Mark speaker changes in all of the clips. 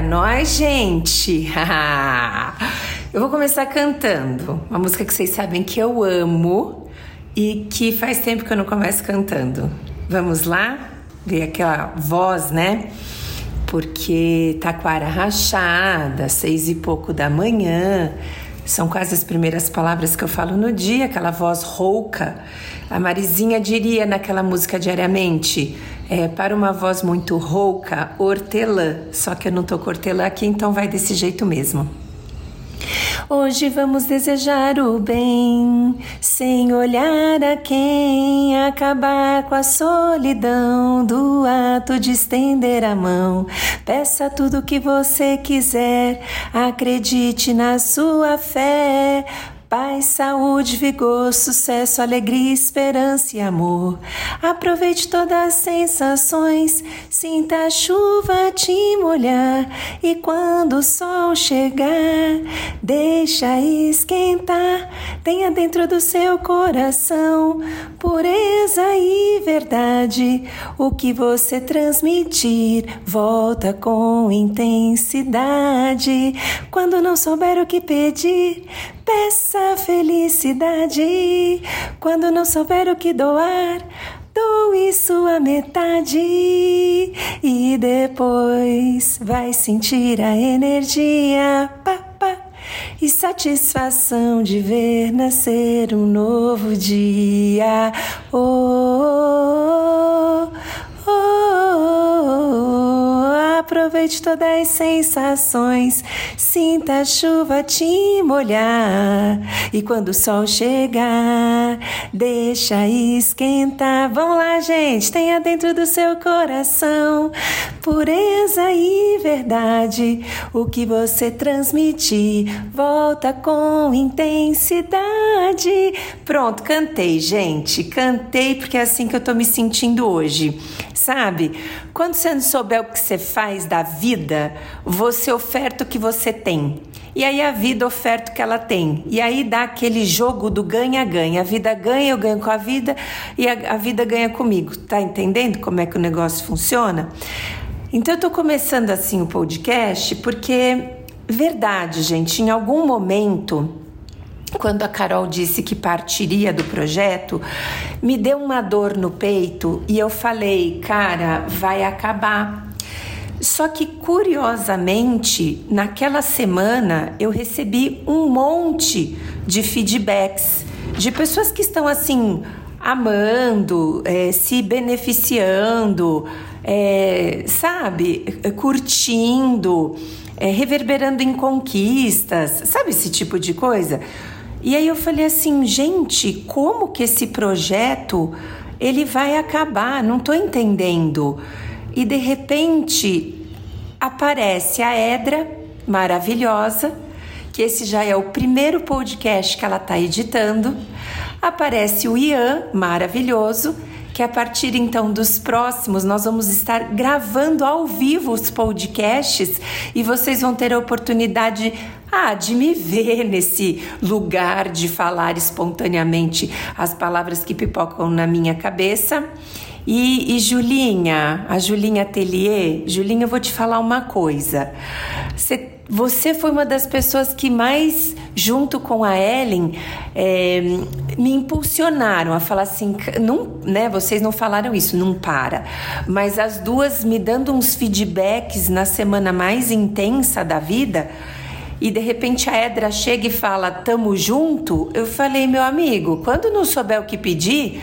Speaker 1: nós, gente! eu vou começar cantando uma música que vocês sabem que eu amo e que faz tempo que eu não começo cantando. Vamos lá? Ver aquela voz, né? Porque taquara rachada, seis e pouco da manhã, são quase as primeiras palavras que eu falo no dia, aquela voz rouca. A Marizinha diria naquela música diariamente: é, para uma voz muito rouca, hortelã. Só que eu não tô com hortelã aqui, então vai desse jeito mesmo. Hoje vamos desejar o bem, sem olhar a quem, acabar com a solidão do ato de estender a mão. Peça tudo o que você quiser, acredite na sua fé. Paz, saúde, vigor, sucesso, alegria, esperança e amor. Aproveite todas as sensações, sinta a chuva te molhar. E quando o sol chegar, deixa esquentar. Tenha dentro do seu coração pureza e verdade. O que você transmitir, volta com intensidade. Quando não souber o que pedir, Peça felicidade quando não souber o que doar. Doe sua metade e depois vai sentir a energia pá, e satisfação de ver nascer um novo dia. Oh, oh, oh, Aproveite todas as sensações, sinta a chuva te molhar. E quando o sol chegar, deixa esquentar. Vamos lá, gente, tenha dentro do seu coração pureza e verdade. O que você transmitir, volta com intensidade. Pronto, cantei, gente. Cantei porque é assim que eu tô me sentindo hoje. Sabe? Quando você não souber o que você faz da vida, você oferta o que você tem. E aí a vida oferta o que ela tem. E aí dá aquele jogo do ganha-ganha. A vida ganha, eu ganho com a vida e a, a vida ganha comigo. Tá entendendo como é que o negócio funciona? Então eu tô começando assim o podcast porque, verdade, gente, em algum momento quando a Carol disse que partiria do projeto, me deu uma dor no peito e eu falei, cara, vai acabar. Só que curiosamente, naquela semana eu recebi um monte de feedbacks de pessoas que estão assim amando, é, se beneficiando, é, sabe, curtindo, é, reverberando em conquistas, sabe esse tipo de coisa? E aí eu falei assim, gente, como que esse projeto ele vai acabar? Não estou entendendo. E de repente aparece a Edra, maravilhosa, que esse já é o primeiro podcast que ela está editando. Aparece o Ian, maravilhoso, que a partir então dos próximos nós vamos estar gravando ao vivo os podcasts e vocês vão ter a oportunidade ah, de me ver nesse lugar de falar espontaneamente as palavras que pipocam na minha cabeça. E, e Julinha, a Julinha Atelier, Julinha, eu vou te falar uma coisa. Você, você foi uma das pessoas que mais, junto com a Ellen, é, me impulsionaram a falar assim, não, né? Vocês não falaram isso, não para. Mas as duas me dando uns feedbacks na semana mais intensa da vida e de repente a Edra chega e fala, tamo junto, eu falei, meu amigo, quando não souber o que pedir,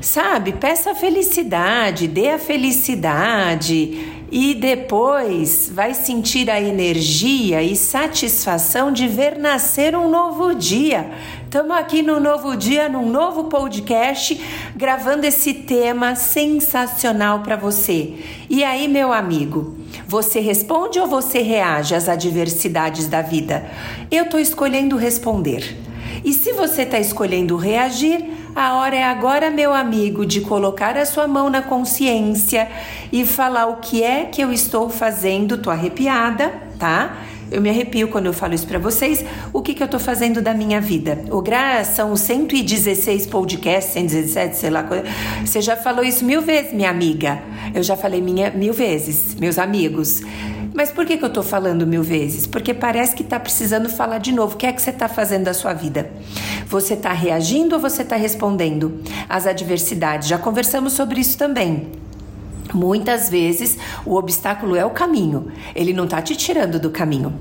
Speaker 1: sabe, peça a felicidade, dê a felicidade e depois vai sentir a energia e satisfação de ver nascer um novo dia. Estamos aqui no novo dia, num novo podcast, gravando esse tema sensacional para você. E aí, meu amigo, você responde ou você reage às adversidades da vida? Eu estou escolhendo responder. E se você está escolhendo reagir, a hora é agora, meu amigo, de colocar a sua mão na consciência e falar o que é que eu estou fazendo. Tô arrepiada, tá? Eu me arrepio quando eu falo isso para vocês. O que, que eu tô fazendo da minha vida? O Gra são 116 podcasts, 117, sei lá. Você já falou isso mil vezes, minha amiga. Eu já falei minha, mil vezes, meus amigos. Mas por que, que eu tô falando mil vezes? Porque parece que tá precisando falar de novo. O que é que você tá fazendo da sua vida? Você tá reagindo ou você tá respondendo às adversidades? Já conversamos sobre isso também. Muitas vezes o obstáculo é o caminho, ele não está te tirando do caminho.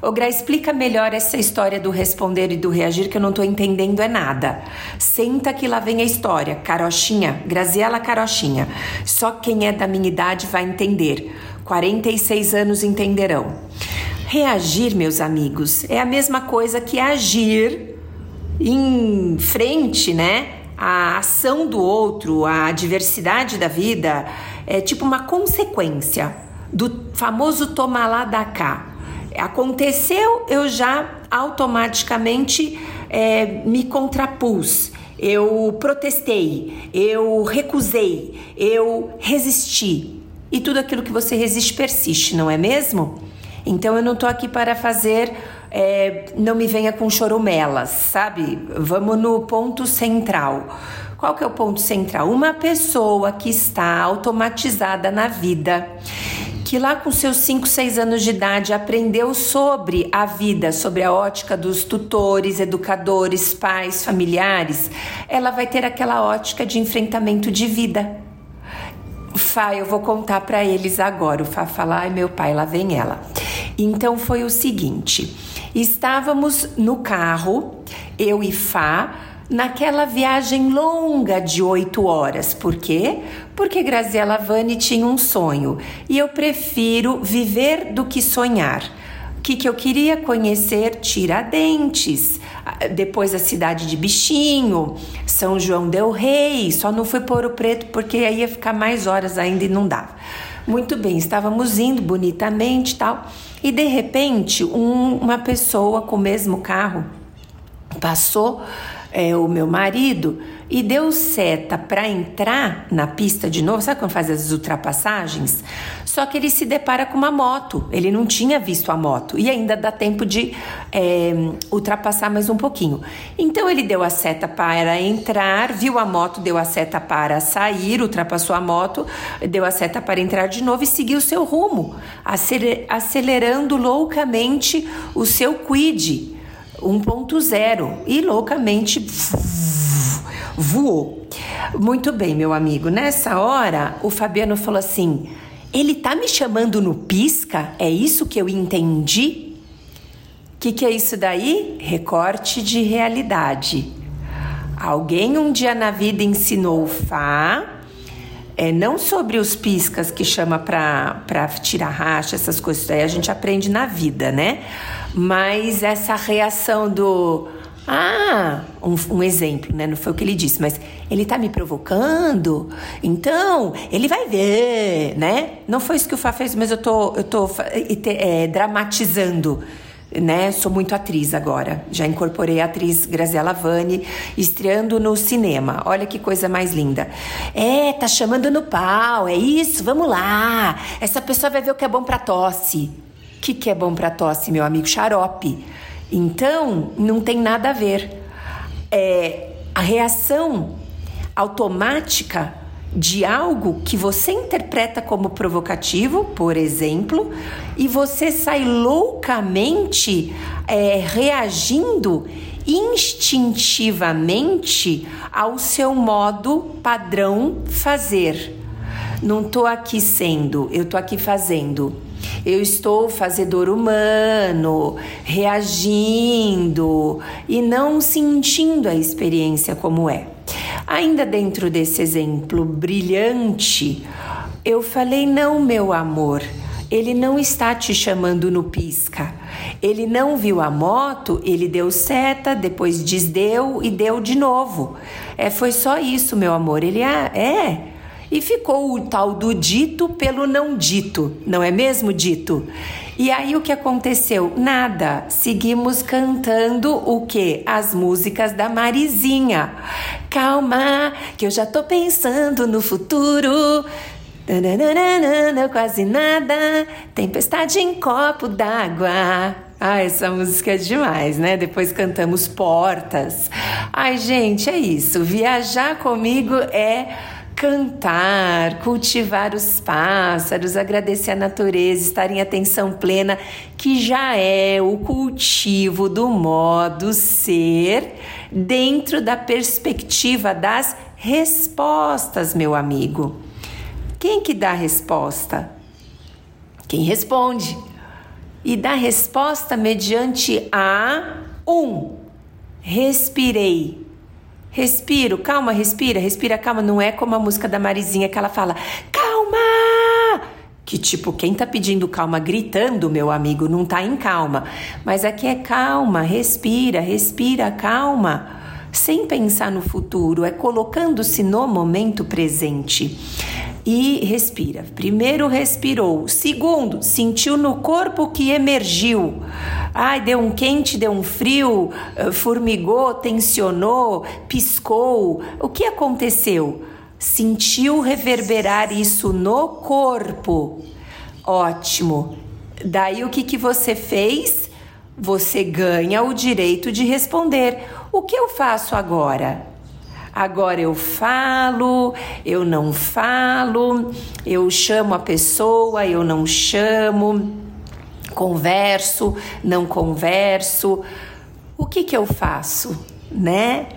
Speaker 1: Ô Gra, explica melhor essa história do responder e do reagir que eu não estou entendendo é nada. Senta que lá vem a história. Carochinha, Graziela Carochinha. Só quem é da minha idade vai entender. 46 anos entenderão. Reagir, meus amigos, é a mesma coisa que agir em frente, né? A ação do outro, a diversidade da vida é tipo uma consequência do famoso tomar lá da cá. Aconteceu, eu já automaticamente é, me contrapus, eu protestei, eu recusei, eu resisti. E tudo aquilo que você resiste persiste, não é mesmo? Então eu não tô aqui para fazer. É, não me venha com chorumelas, sabe? Vamos no ponto central. Qual que é o ponto central? Uma pessoa que está automatizada na vida, que lá com seus 5, 6 anos de idade aprendeu sobre a vida, sobre a ótica dos tutores, educadores, pais, familiares, ela vai ter aquela ótica de enfrentamento de vida. Fá, eu vou contar para eles agora. O Fá fala, ai meu pai, lá vem ela. Então foi o seguinte: estávamos no carro, eu e Fá, naquela viagem longa de oito horas. Por quê? Porque Graziela Vani tinha um sonho e eu prefiro viver do que sonhar. O que, que eu queria conhecer? Tiradentes, depois a cidade de Bichinho, São João Del Rei. Só não fui por o Preto porque aí ia ficar mais horas ainda e não dava. Muito bem, estávamos indo bonitamente tal. E de repente, um, uma pessoa com o mesmo carro passou é, o meu marido e deu seta para entrar na pista de novo. Sabe quando faz as ultrapassagens? Só que ele se depara com uma moto. Ele não tinha visto a moto e ainda dá tempo de é, ultrapassar mais um pouquinho. Então ele deu a seta para entrar, viu a moto, deu a seta para sair, ultrapassou a moto, deu a seta para entrar de novo e seguiu seu rumo, acelerando loucamente o seu quid 1.0 e loucamente voou. Muito bem, meu amigo. Nessa hora, o Fabiano falou assim: ele tá me chamando no pisca? É isso que eu entendi? O que, que é isso daí? Recorte de realidade. Alguém um dia na vida ensinou Fá é, não sobre os piscas que chama para tirar racha, essas coisas aí a gente aprende na vida, né? Mas essa reação do. Ah, um, um, exemplo, né? Não foi o que ele disse, mas ele tá me provocando, então ele vai ver, né? Não foi isso que o Fá fez, mas eu tô, eu tô é, dramatizando né? Sou muito atriz agora. Já incorporei a atriz Graziela Vani, estreando no cinema. Olha que coisa mais linda. É, tá chamando no pau, é isso, vamos lá. Essa pessoa vai ver o que é bom para tosse. O que, que é bom para tosse, meu amigo? Xarope. Então, não tem nada a ver. É, a reação automática de algo que você interpreta como provocativo, por exemplo, e você sai loucamente é, reagindo instintivamente ao seu modo padrão fazer. Não estou aqui sendo, eu estou aqui fazendo. Eu estou fazedor humano, reagindo e não sentindo a experiência como é. Ainda dentro desse exemplo brilhante, eu falei: não, meu amor. Ele não está te chamando no pisca. Ele não viu a moto, ele deu seta, depois desdeu e deu de novo. É, foi só isso, meu amor. Ele ah, é. E ficou o tal do dito pelo não dito, não é mesmo dito? E aí o que aconteceu? Nada. Seguimos cantando o que? As músicas da Marizinha. Calma, que eu já tô pensando no futuro. Nananana, quase nada, tempestade em copo d'água. Ah, essa música é demais, né? Depois cantamos Portas. Ai, gente, é isso. Viajar comigo é cantar, cultivar os pássaros, agradecer a natureza, estar em atenção plena, que já é o cultivo do modo ser dentro da perspectiva das respostas, meu amigo. Quem que dá a resposta? Quem responde. E dá resposta mediante a um. Respirei Respiro, calma, respira, respira, calma. Não é como a música da Marizinha que ela fala, calma! Que tipo, quem tá pedindo calma gritando, meu amigo, não tá em calma. Mas aqui é calma, respira, respira, calma. Sem pensar no futuro, é colocando-se no momento presente e respira. Primeiro respirou, segundo sentiu no corpo que emergiu. Ai, deu um quente, deu um frio, eh, formigou, tensionou, piscou. O que aconteceu? Sentiu reverberar isso no corpo. Ótimo. Daí o que, que você fez? Você ganha o direito de responder. O que eu faço agora? Agora eu falo, eu não falo, eu chamo a pessoa, eu não chamo, converso, não converso. O que que eu faço, né?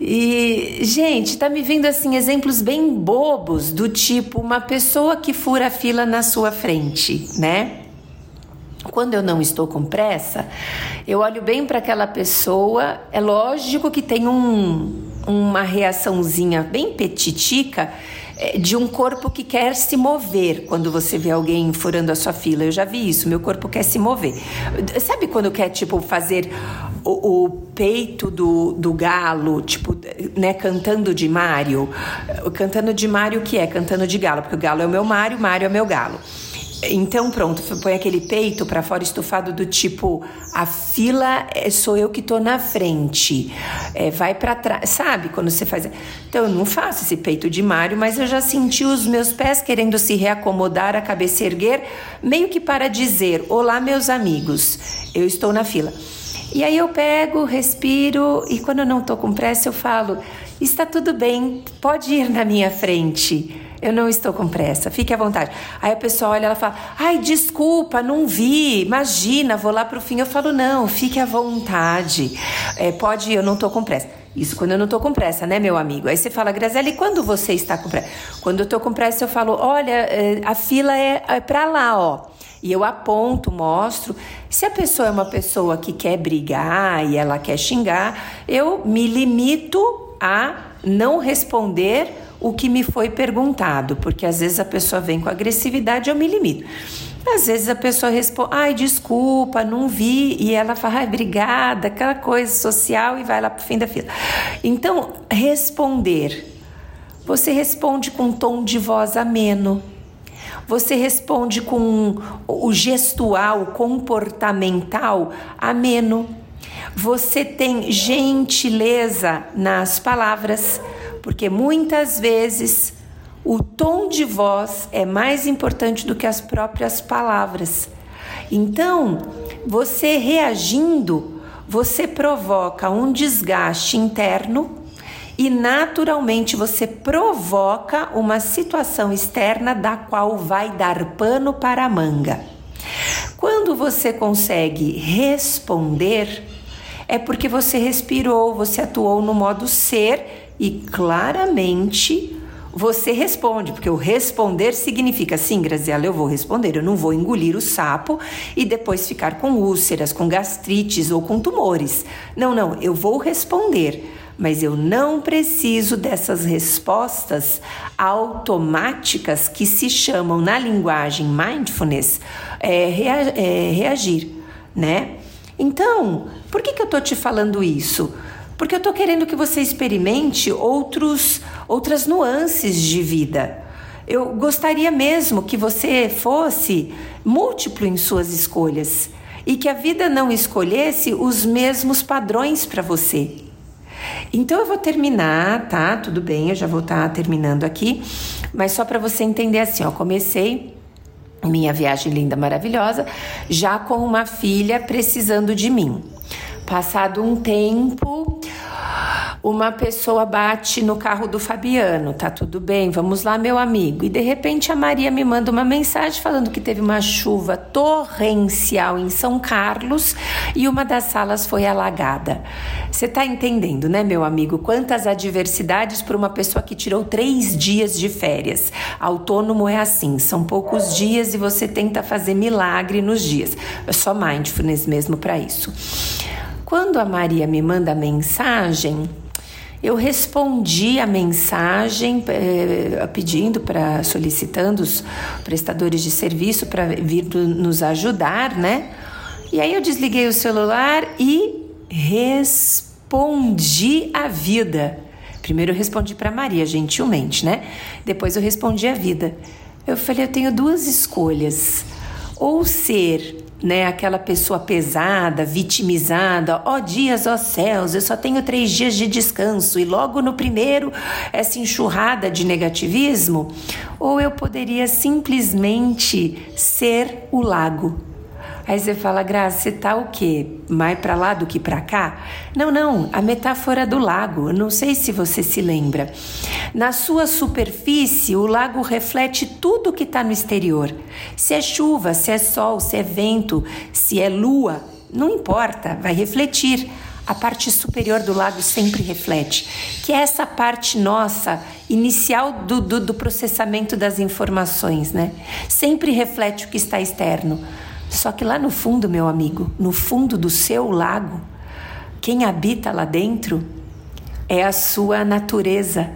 Speaker 1: E, gente, tá me vindo assim exemplos bem bobos do tipo uma pessoa que fura a fila na sua frente, né? Quando eu não estou com pressa, eu olho bem para aquela pessoa. É lógico que tem um, uma reaçãozinha bem petitica é, de um corpo que quer se mover quando você vê alguém furando a sua fila. Eu já vi isso, meu corpo quer se mover. Sabe quando quer, tipo, fazer o, o peito do, do galo, tipo, né, cantando de Mário? Cantando de Mário o que é? Cantando de galo, porque o galo é o meu Mário, Mário é meu galo. Então, pronto, põe aquele peito para fora estufado do tipo: a fila é, sou eu que tô na frente, é, vai para trás, sabe? Quando você faz. Então, eu não faço esse peito de Mário, mas eu já senti os meus pés querendo se reacomodar, a cabeça erguer, meio que para dizer: Olá, meus amigos, eu estou na fila. E aí eu pego, respiro e quando eu não tô com pressa, eu falo: Está tudo bem, pode ir na minha frente. Eu não estou com pressa, fique à vontade. Aí a pessoa olha, ela fala: Ai, desculpa, não vi, imagina, vou lá para o fim. Eu falo: Não, fique à vontade, é, pode ir, eu não estou com pressa. Isso quando eu não estou com pressa, né, meu amigo? Aí você fala, Graziela, e quando você está com pressa? Quando eu estou com pressa, eu falo: Olha, é, a fila é, é para lá, ó. E eu aponto, mostro. Se a pessoa é uma pessoa que quer brigar e ela quer xingar, eu me limito a não responder o que me foi perguntado, porque às vezes a pessoa vem com agressividade, eu me limito. Às vezes a pessoa responde, ai, desculpa, não vi, e ela fala, ai, obrigada, aquela coisa social e vai lá pro fim da fila. Então, responder. Você responde com um tom de voz ameno. Você responde com o gestual, comportamental ameno você tem gentileza nas palavras, porque muitas vezes o tom de voz é mais importante do que as próprias palavras. Então, você reagindo, você provoca um desgaste interno e naturalmente você provoca uma situação externa da qual vai dar pano para a manga. Quando você consegue responder, é porque você respirou, você atuou no modo ser e claramente você responde, porque o responder significa sim, Graziela, eu vou responder, eu não vou engolir o sapo e depois ficar com úlceras, com gastrites ou com tumores. Não, não, eu vou responder, mas eu não preciso dessas respostas automáticas que se chamam na linguagem mindfulness é, é, reagir, né? Então, por que, que eu estou te falando isso? Porque eu estou querendo que você experimente outros, outras nuances de vida. Eu gostaria mesmo que você fosse múltiplo em suas escolhas e que a vida não escolhesse os mesmos padrões para você. Então eu vou terminar, tá? Tudo bem, eu já vou estar tá terminando aqui, mas só para você entender assim, ó, comecei minha viagem linda, maravilhosa, já com uma filha precisando de mim. Passado um tempo, uma pessoa bate no carro do Fabiano, tá tudo bem, vamos lá, meu amigo. E de repente a Maria me manda uma mensagem falando que teve uma chuva torrencial em São Carlos e uma das salas foi alagada. Você tá entendendo, né, meu amigo? Quantas adversidades para uma pessoa que tirou três dias de férias. Autônomo é assim, são poucos dias e você tenta fazer milagre nos dias. É só mindfulness mesmo para isso. Quando a Maria me manda mensagem, eu respondi a mensagem eh, pedindo para solicitando os prestadores de serviço para vir nos ajudar, né? E aí eu desliguei o celular e respondi a vida. Primeiro eu respondi para Maria, gentilmente, né? Depois eu respondi a vida. Eu falei, eu tenho duas escolhas. Ou ser né, aquela pessoa pesada, vitimizada, ó oh, dias, ó oh, céus, eu só tenho três dias de descanso e logo no primeiro essa enxurrada de negativismo, ou eu poderia simplesmente ser o lago Aí você fala, Graça, você tá o quê? Mais para lá do que para cá? Não, não, a metáfora do lago. Não sei se você se lembra. Na sua superfície, o lago reflete tudo que está no exterior. Se é chuva, se é sol, se é vento, se é lua, não importa, vai refletir. A parte superior do lago sempre reflete, que é essa parte nossa, inicial do, do, do processamento das informações, né? Sempre reflete o que está externo. Só que lá no fundo, meu amigo, no fundo do seu lago, quem habita lá dentro é a sua natureza,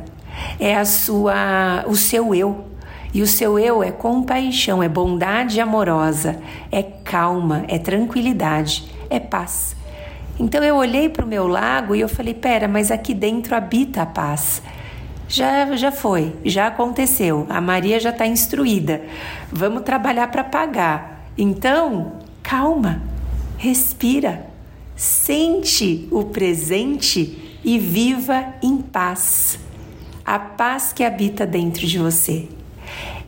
Speaker 1: é a sua, o seu eu. E o seu eu é compaixão, é bondade amorosa, é calma, é tranquilidade, é paz. Então eu olhei para o meu lago e eu falei: pera, mas aqui dentro habita a paz. Já, já foi, já aconteceu. A Maria já está instruída. Vamos trabalhar para pagar. Então, calma, respira, sente o presente e viva em paz. A paz que habita dentro de você.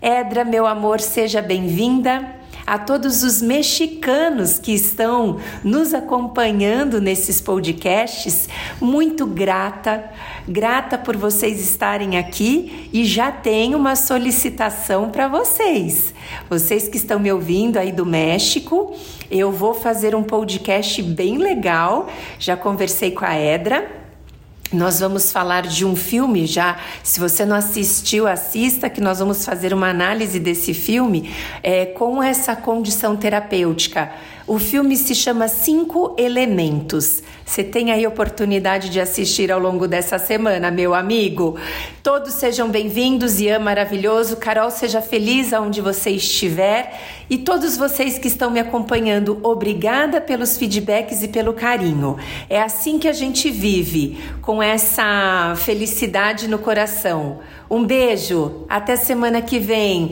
Speaker 1: Edra, meu amor, seja bem-vinda a todos os mexicanos que estão nos acompanhando nesses podcasts. Muito grata, grata por vocês estarem aqui e já tenho uma solicitação para vocês. Vocês que estão me ouvindo aí do México, eu vou fazer um podcast bem legal. Já conversei com a Edra nós vamos falar de um filme já. Se você não assistiu, assista, que nós vamos fazer uma análise desse filme é, com essa condição terapêutica. O filme se chama Cinco Elementos. Você tem aí oportunidade de assistir ao longo dessa semana, meu amigo. Todos sejam bem-vindos, Ian maravilhoso. Carol, seja feliz aonde você estiver. E todos vocês que estão me acompanhando, obrigada pelos feedbacks e pelo carinho. É assim que a gente vive, com essa felicidade no coração. Um beijo, até semana que vem.